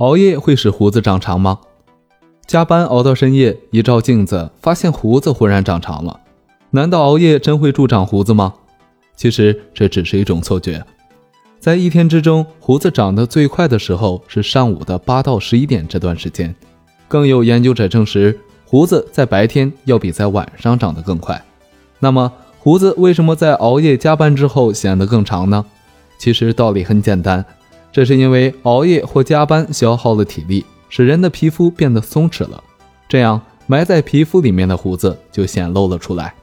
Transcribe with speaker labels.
Speaker 1: 熬夜会使胡子长长吗？加班熬到深夜，一照镜子，发现胡子忽然长长了。难道熬夜真会助长胡子吗？其实这只是一种错觉。在一天之中，胡子长得最快的时候是上午的八到十一点这段时间。更有研究者证实，胡子在白天要比在晚上长得更快。那么，胡子为什么在熬夜加班之后显得更长呢？其实道理很简单，这是因为熬夜或加班消耗了体力。使人的皮肤变得松弛了，这样埋在皮肤里面的胡子就显露了出来。